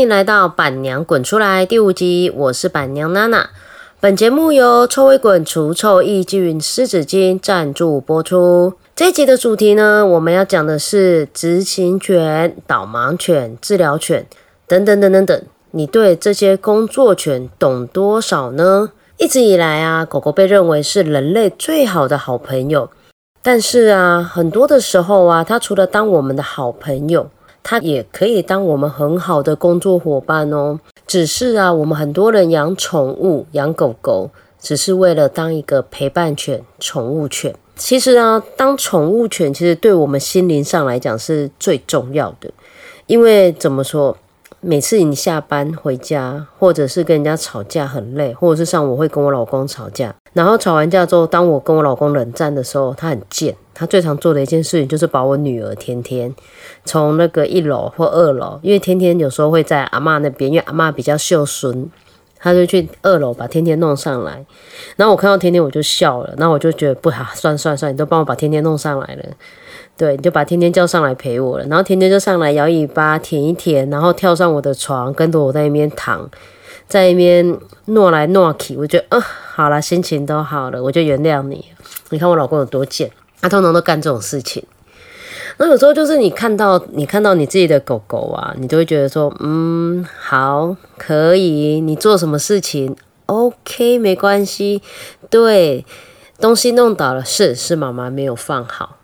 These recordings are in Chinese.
迎来到板娘滚出来第五集，我是板娘娜娜。本节目由臭味滚除臭抑菌湿纸巾赞助播出。这一集的主题呢，我们要讲的是执行犬、导盲犬、治疗犬等等等等等。你对这些工作犬懂多少呢？一直以来啊，狗狗被认为是人类最好的好朋友。但是啊，很多的时候啊，它除了当我们的好朋友，它也可以当我们很好的工作伙伴哦。只是啊，我们很多人养宠物、养狗狗，只是为了当一个陪伴犬、宠物犬。其实啊，当宠物犬其实对我们心灵上来讲是最重要的，因为怎么说？每次你下班回家，或者是跟人家吵架很累，或者是像我会跟我老公吵架，然后吵完架之后，当我跟我老公冷战的时候，他很贱，他最常做的一件事情就是把我女儿天天从那个一楼或二楼，因为天天有时候会在阿妈那边，因为阿妈比较孝顺，他就去二楼把天天弄上来，然后我看到天天我就笑了，然后我就觉得不好，算算算，你都帮我把天天弄上来了。对，你就把天天叫上来陪我了，然后天天就上来摇尾巴舔一舔，然后跳上我的床，跟着我在那边躺，在那边诺来诺去，我觉得啊，好了，心情都好了，我就原谅你。你看我老公有多贱，他通常都干这种事情。那有时候就是你看到你看到你自己的狗狗啊，你就会觉得说，嗯，好，可以，你做什么事情，OK，没关系。对，东西弄倒了，是是妈妈没有放好。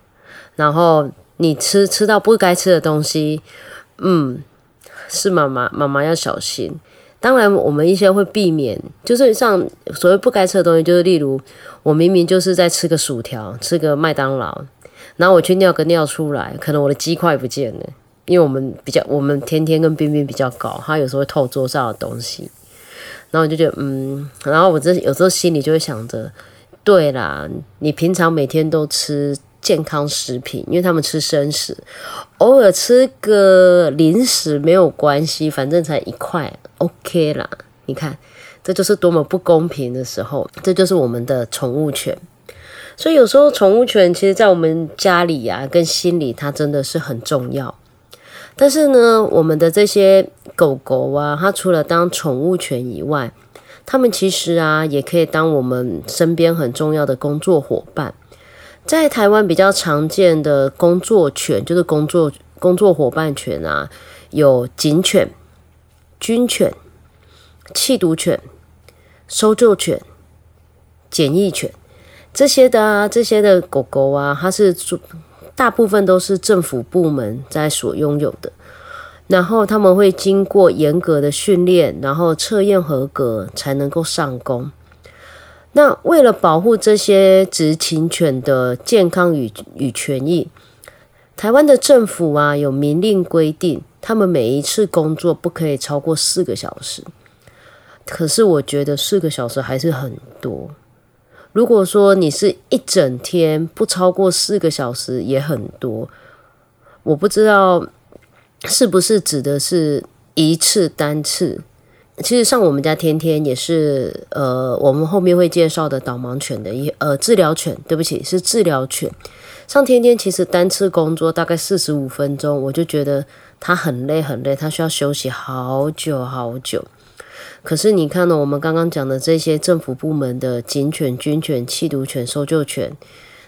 然后你吃吃到不该吃的东西，嗯，是妈妈妈妈要小心。当然，我们一些会避免，就是像所谓不该吃的东西，就是例如我明明就是在吃个薯条，吃个麦当劳，然后我去尿个尿出来，可能我的鸡块不见了，因为我们比较我们天天跟冰冰比较搞，他有时候会偷桌上的东西，然后我就觉得嗯，然后我这有时候心里就会想着，对啦，你平常每天都吃。健康食品，因为他们吃生食，偶尔吃个零食没有关系，反正才一块，OK 啦。你看，这就是多么不公平的时候。这就是我们的宠物犬，所以有时候宠物犬其实，在我们家里啊，跟心里它真的是很重要。但是呢，我们的这些狗狗啊，它除了当宠物犬以外，它们其实啊，也可以当我们身边很重要的工作伙伴。在台湾比较常见的工作犬就是工作工作伙伴犬啊，有警犬、军犬、缉毒犬、搜救犬、检疫犬这些的啊，这些的狗狗啊，它是大部分都是政府部门在所拥有的，然后他们会经过严格的训练，然后测验合格才能够上工。那为了保护这些执勤犬的健康与与权益，台湾的政府啊有明令规定，他们每一次工作不可以超过四个小时。可是我觉得四个小时还是很多。如果说你是一整天不超过四个小时也很多，我不知道是不是指的是一次单次。其实像我们家天天也是，呃，我们后面会介绍的导盲犬的一呃治疗犬，对不起，是治疗犬。像天天其实单次工作大概四十五分钟，我就觉得它很累很累，它需要休息好久好久。可是你看呢，我们刚刚讲的这些政府部门的警犬、军犬、缉毒犬、搜救犬，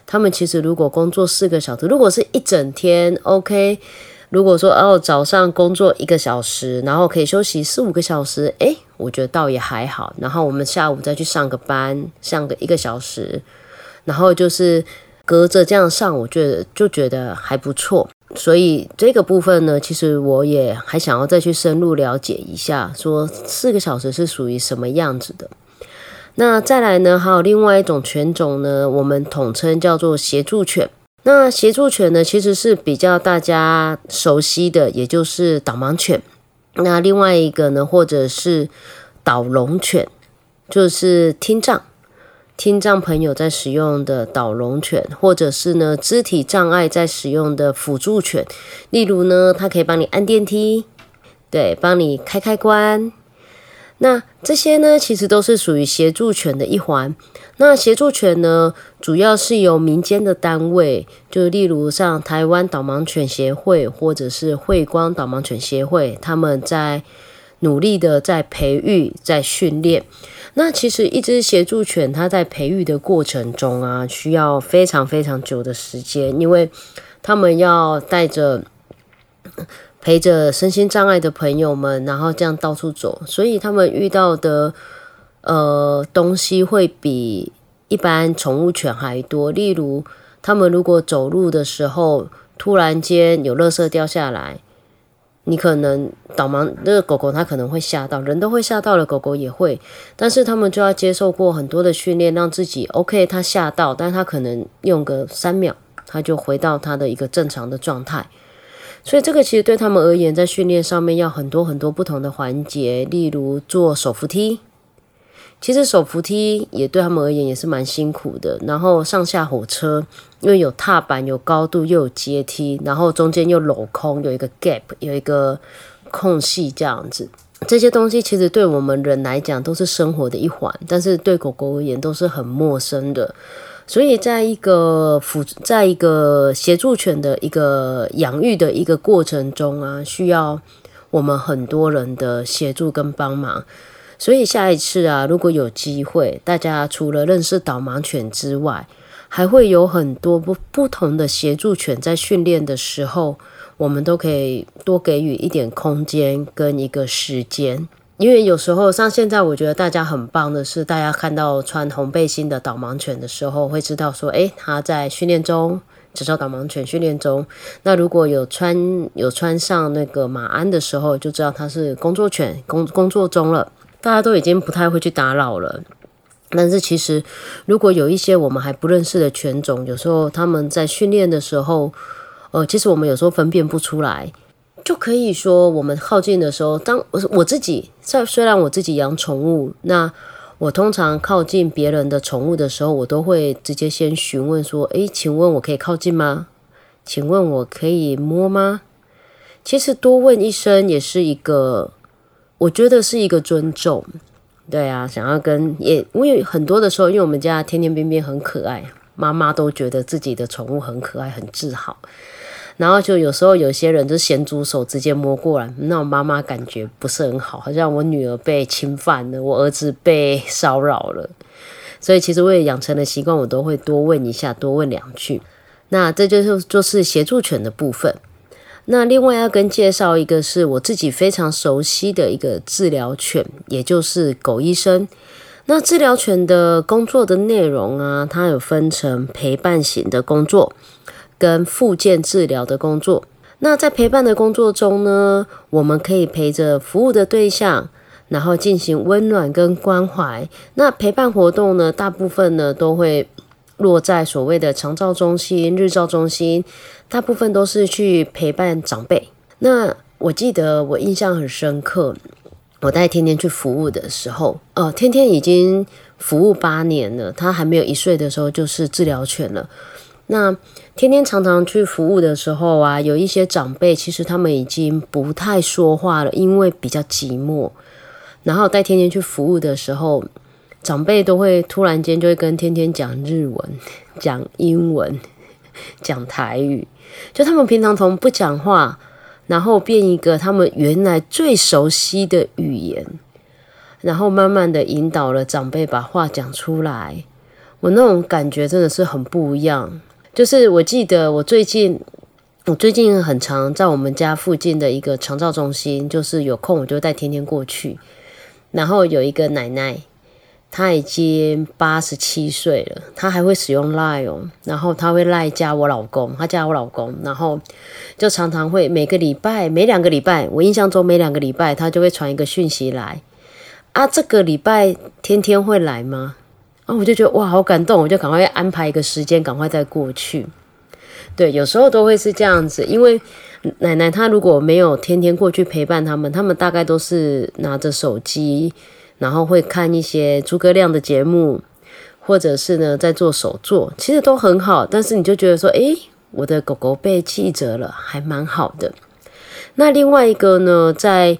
他们其实如果工作四个小时，如果是一整天，OK。如果说哦，早上工作一个小时，然后可以休息四五个小时，诶，我觉得倒也还好。然后我们下午再去上个班，上个一个小时，然后就是隔着这样上，我觉得就觉得还不错。所以这个部分呢，其实我也还想要再去深入了解一下，说四个小时是属于什么样子的。那再来呢，还有另外一种犬种呢，我们统称叫做协助犬。那协助犬呢，其实是比较大家熟悉的，也就是导盲犬。那另外一个呢，或者是导聋犬，就是听障听障朋友在使用的导聋犬，或者是呢肢体障碍在使用的辅助犬。例如呢，它可以帮你按电梯，对，帮你开开关。那这些呢，其实都是属于协助犬的一环。那协助犬呢，主要是由民间的单位，就例如像台湾导盲犬协会或者是慧光导盲犬协会，他们在努力的在培育、在训练。那其实一只协助犬，它在培育的过程中啊，需要非常非常久的时间，因为他们要带着陪着身心障碍的朋友们，然后这样到处走，所以他们遇到的呃东西会比一般宠物犬还多。例如，他们如果走路的时候，突然间有垃圾掉下来。你可能导盲那个狗狗，它可能会吓到，人都会吓到了，狗狗也会。但是他们就要接受过很多的训练，让自己 OK。它吓到，但它可能用个三秒，它就回到它的一个正常的状态。所以这个其实对他们而言，在训练上面要很多很多不同的环节，例如做手扶梯。其实手扶梯也对他们而言也是蛮辛苦的。然后上下火车，因为有踏板、有高度又有阶梯，然后中间又镂空，有一个 gap，有一个空隙这样子。这些东西其实对我们人来讲都是生活的一环，但是对狗狗而言都是很陌生的。所以在一个辅，在一个协助犬的一个养育的一个过程中啊，需要我们很多人的协助跟帮忙。所以下一次啊，如果有机会，大家除了认识导盲犬之外，还会有很多不不同的协助犬在训练的时候，我们都可以多给予一点空间跟一个时间。因为有时候像现在，我觉得大家很棒的是，大家看到穿红背心的导盲犬的时候，会知道说，诶，他在训练中，执照导盲犬训练中。那如果有穿有穿上那个马鞍的时候，就知道它是工作犬工工作中了。大家都已经不太会去打扰了，但是其实如果有一些我们还不认识的犬种，有时候他们在训练的时候，呃，其实我们有时候分辨不出来，就可以说我们靠近的时候，当我我自己在虽然我自己养宠物，那我通常靠近别人的宠物的时候，我都会直接先询问说：“诶，请问我可以靠近吗？请问我可以摸吗？”其实多问一声也是一个。我觉得是一个尊重，对啊，想要跟也，因为很多的时候，因为我们家天天边边很可爱，妈妈都觉得自己的宠物很可爱，很自豪。然后就有时候有些人就咸猪手直接摸过来，那我妈妈感觉不是很好，好像我女儿被侵犯了，我儿子被骚扰了。所以其实我也养成了习惯，我都会多问一下，多问两句。那这就是就是协助犬的部分。那另外要跟介绍一个是我自己非常熟悉的一个治疗犬，也就是狗医生。那治疗犬的工作的内容啊，它有分成陪伴型的工作跟复健治疗的工作。那在陪伴的工作中呢，我们可以陪着服务的对象，然后进行温暖跟关怀。那陪伴活动呢，大部分呢都会。落在所谓的长照中心、日照中心，大部分都是去陪伴长辈。那我记得我印象很深刻，我带天天去服务的时候，呃，天天已经服务八年了，他还没有一岁的时候就是治疗犬了。那天天常常去服务的时候啊，有一些长辈其实他们已经不太说话了，因为比较寂寞。然后带天天去服务的时候。长辈都会突然间就会跟天天讲日文、讲英文、讲台语，就他们平常从不讲话，然后变一个他们原来最熟悉的语言，然后慢慢的引导了长辈把话讲出来。我那种感觉真的是很不一样。就是我记得我最近，我最近很常在我们家附近的一个长照中心，就是有空我就带天天过去，然后有一个奶奶。她已经八十七岁了，她还会使用 Line 哦，然后她会赖加我老公，她加我老公，然后就常常会每个礼拜、每两个礼拜，我印象中每两个礼拜她就会传一个讯息来啊，这个礼拜天天会来吗？后，我就觉得哇，好感动，我就赶快安排一个时间，赶快再过去。对，有时候都会是这样子，因为奶奶她如果没有天天过去陪伴他们，他们大概都是拿着手机。然后会看一些诸葛亮的节目，或者是呢在做手作，其实都很好。但是你就觉得说，诶，我的狗狗被气折了，还蛮好的。那另外一个呢，在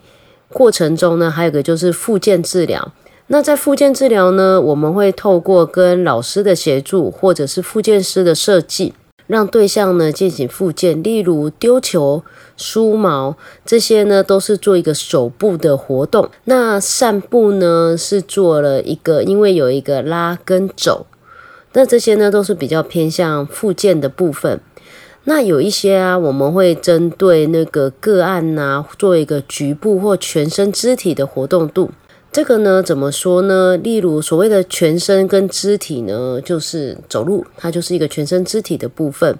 过程中呢，还有个就是复健治疗。那在复健治疗呢，我们会透过跟老师的协助，或者是复健师的设计，让对象呢进行复健，例如丢球、梳毛这些呢，都是做一个手部的活动。那散步呢是做了一个，因为有一个拉跟走，那这些呢都是比较偏向复健的部分。那有一些啊，我们会针对那个个案呐，做一个局部或全身肢体的活动度。这个呢，怎么说呢？例如所谓的全身跟肢体呢，就是走路，它就是一个全身肢体的部分。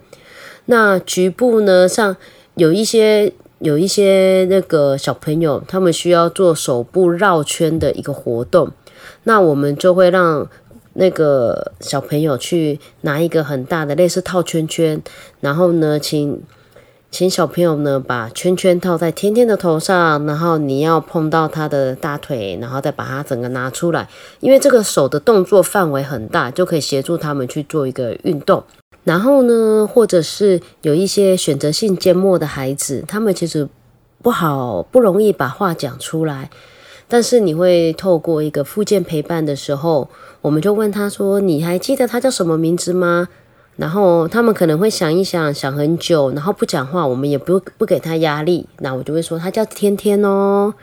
那局部呢，像有一些有一些那个小朋友，他们需要做手部绕圈的一个活动，那我们就会让那个小朋友去拿一个很大的类似套圈圈，然后呢，请。请小朋友呢把圈圈套在天天的头上，然后你要碰到他的大腿，然后再把它整个拿出来。因为这个手的动作范围很大，就可以协助他们去做一个运动。然后呢，或者是有一些选择性缄默的孩子，他们其实不好不容易把话讲出来，但是你会透过一个附件陪伴的时候，我们就问他说：“你还记得他叫什么名字吗？”然后他们可能会想一想，想很久，然后不讲话，我们也不不给他压力。那我就会说他叫天天哦。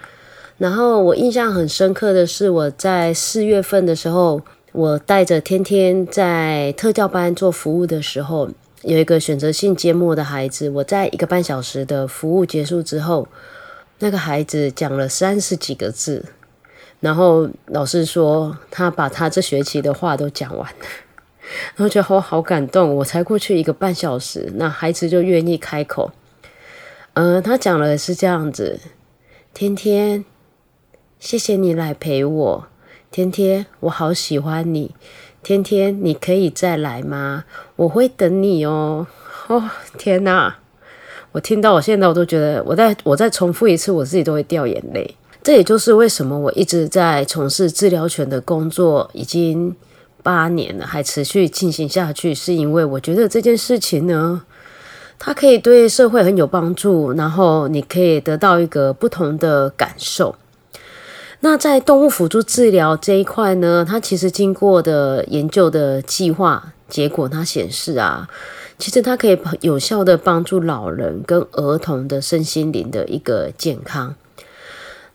然后我印象很深刻的是，我在四月份的时候，我带着天天在特教班做服务的时候，有一个选择性缄默的孩子。我在一个半小时的服务结束之后，那个孩子讲了三十几个字，然后老师说他把他这学期的话都讲完了。然后觉得我好感动，我才过去一个半小时，那孩子就愿意开口。嗯，他讲了是这样子：天天，谢谢你来陪我。天天，我好喜欢你。天天，你可以再来吗？我会等你哦。哦，天哪！我听到我现在我都觉得，我再我再重复一次，我自己都会掉眼泪。这也就是为什么我一直在从事治疗犬的工作，已经。八年了，还持续进行下去，是因为我觉得这件事情呢，它可以对社会很有帮助，然后你可以得到一个不同的感受。那在动物辅助治疗这一块呢，它其实经过的研究的计划结果，它显示啊，其实它可以有效的帮助老人跟儿童的身心灵的一个健康。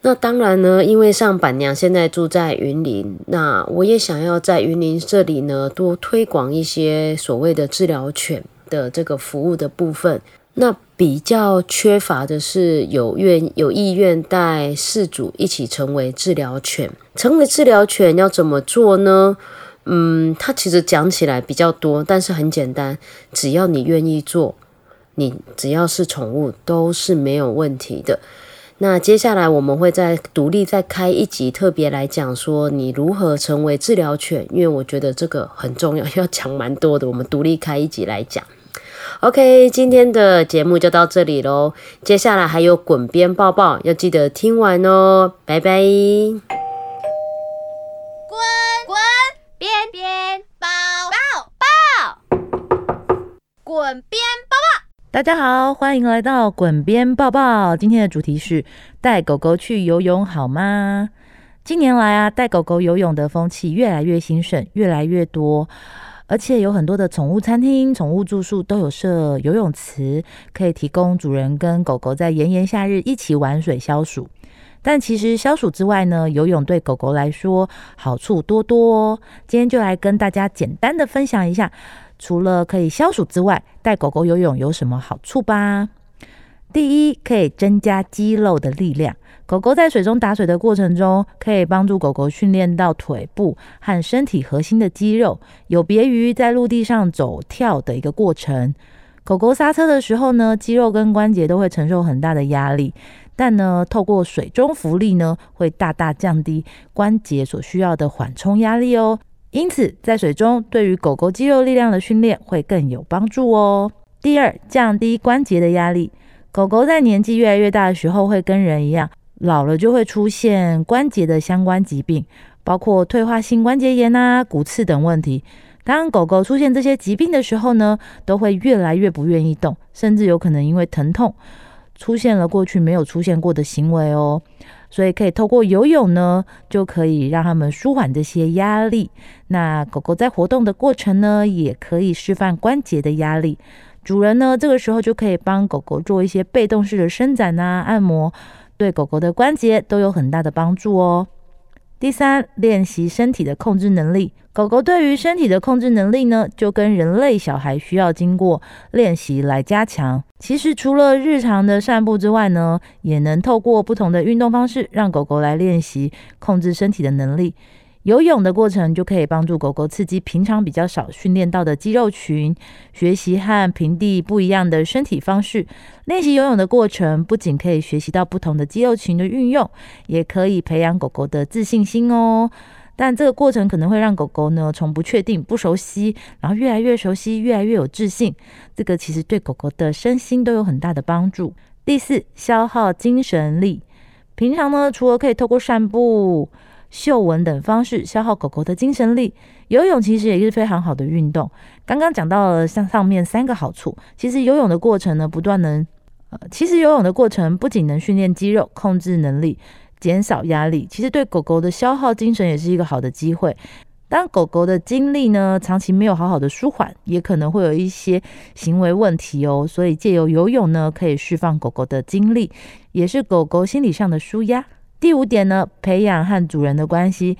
那当然呢，因为上板娘现在住在云林，那我也想要在云林这里呢多推广一些所谓的治疗犬的这个服务的部分。那比较缺乏的是有愿有意愿带饲主一起成为治疗犬。成为治疗犬要怎么做呢？嗯，它其实讲起来比较多，但是很简单，只要你愿意做，你只要是宠物都是没有问题的。那接下来我们会再独立再开一集，特别来讲说你如何成为治疗犬，因为我觉得这个很重要，要讲蛮多的。我们独立开一集来讲。OK，今天的节目就到这里喽。接下来还有滚边抱抱，要记得听完哦。拜拜。滚滚边边抱抱抱，滚边。大家好，欢迎来到滚边抱抱。今天的主题是带狗狗去游泳好吗？近年来啊，带狗狗游泳的风气越来越兴盛，越来越多，而且有很多的宠物餐厅、宠物住宿都有设游泳池，可以提供主人跟狗狗在炎炎夏日一起玩水消暑。但其实消暑之外呢，游泳对狗狗来说好处多多。今天就来跟大家简单的分享一下。除了可以消暑之外，带狗狗游泳有什么好处吧？第一，可以增加肌肉的力量。狗狗在水中打水的过程中，可以帮助狗狗训练到腿部和身体核心的肌肉，有别于在陆地上走跳的一个过程。狗狗刹车的时候呢，肌肉跟关节都会承受很大的压力，但呢，透过水中浮力呢，会大大降低关节所需要的缓冲压力哦。因此，在水中对于狗狗肌肉力量的训练会更有帮助哦。第二，降低关节的压力。狗狗在年纪越来越大的时候，会跟人一样，老了就会出现关节的相关疾病，包括退化性关节炎啊、骨刺等问题。当狗狗出现这些疾病的时候呢，都会越来越不愿意动，甚至有可能因为疼痛，出现了过去没有出现过的行为哦。所以可以透过游泳呢，就可以让他们舒缓这些压力。那狗狗在活动的过程呢，也可以释放关节的压力。主人呢，这个时候就可以帮狗狗做一些被动式的伸展啊、按摩，对狗狗的关节都有很大的帮助哦。第三，练习身体的控制能力。狗狗对于身体的控制能力呢，就跟人类小孩需要经过练习来加强。其实除了日常的散步之外呢，也能透过不同的运动方式，让狗狗来练习控制身体的能力。游泳的过程就可以帮助狗狗刺激平常比较少训练到的肌肉群，学习和平地不一样的身体方式。练习游泳的过程不仅可以学习到不同的肌肉群的运用，也可以培养狗狗的自信心哦。但这个过程可能会让狗狗呢从不确定、不熟悉，然后越来越熟悉，越来越有自信。这个其实对狗狗的身心都有很大的帮助。第四，消耗精神力。平常呢，除了可以透过散步。嗅闻等方式消耗狗狗的精神力，游泳其实也是非常好的运动。刚刚讲到了像上面三个好处，其实游泳的过程呢，不断能呃，其实游泳的过程不仅能训练肌肉控制能力，减少压力，其实对狗狗的消耗精神也是一个好的机会。当狗狗的精力呢长期没有好好的舒缓，也可能会有一些行为问题哦。所以借由游泳呢，可以释放狗狗的精力，也是狗狗心理上的舒压。第五点呢，培养和主人的关系，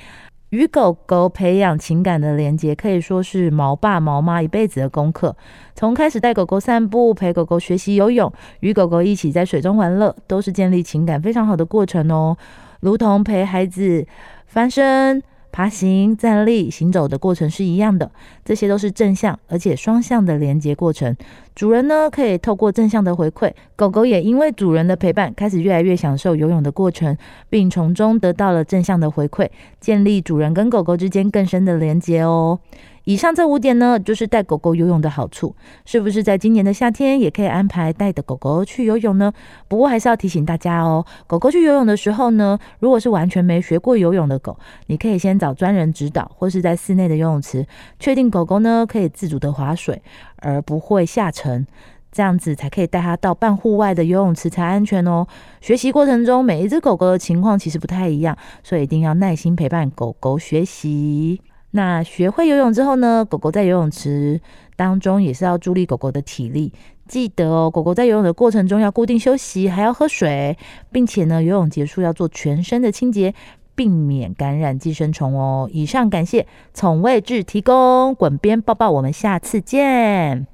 与狗狗培养情感的连接，可以说是毛爸毛妈一辈子的功课。从开始带狗狗散步，陪狗狗学习游泳，与狗狗一起在水中玩乐，都是建立情感非常好的过程哦。如同陪孩子翻身。爬行、站立、行走的过程是一样的，这些都是正向而且双向的连接过程。主人呢，可以透过正向的回馈，狗狗也因为主人的陪伴，开始越来越享受游泳的过程，并从中得到了正向的回馈，建立主人跟狗狗之间更深的连接哦。以上这五点呢，就是带狗狗游泳的好处。是不是在今年的夏天也可以安排带的狗狗去游泳呢？不过还是要提醒大家哦，狗狗去游泳的时候呢，如果是完全没学过游泳的狗，你可以先找专人指导，或是在室内的游泳池，确定狗狗呢可以自主的划水，而不会下沉，这样子才可以带它到半户外的游泳池才安全哦。学习过程中，每一只狗狗的情况其实不太一样，所以一定要耐心陪伴狗狗学习。那学会游泳之后呢？狗狗在游泳池当中也是要助力狗狗的体力。记得哦，狗狗在游泳的过程中要固定休息，还要喝水，并且呢，游泳结束要做全身的清洁，避免感染寄生虫哦。以上感谢宠位置提供滚边抱抱，我们下次见。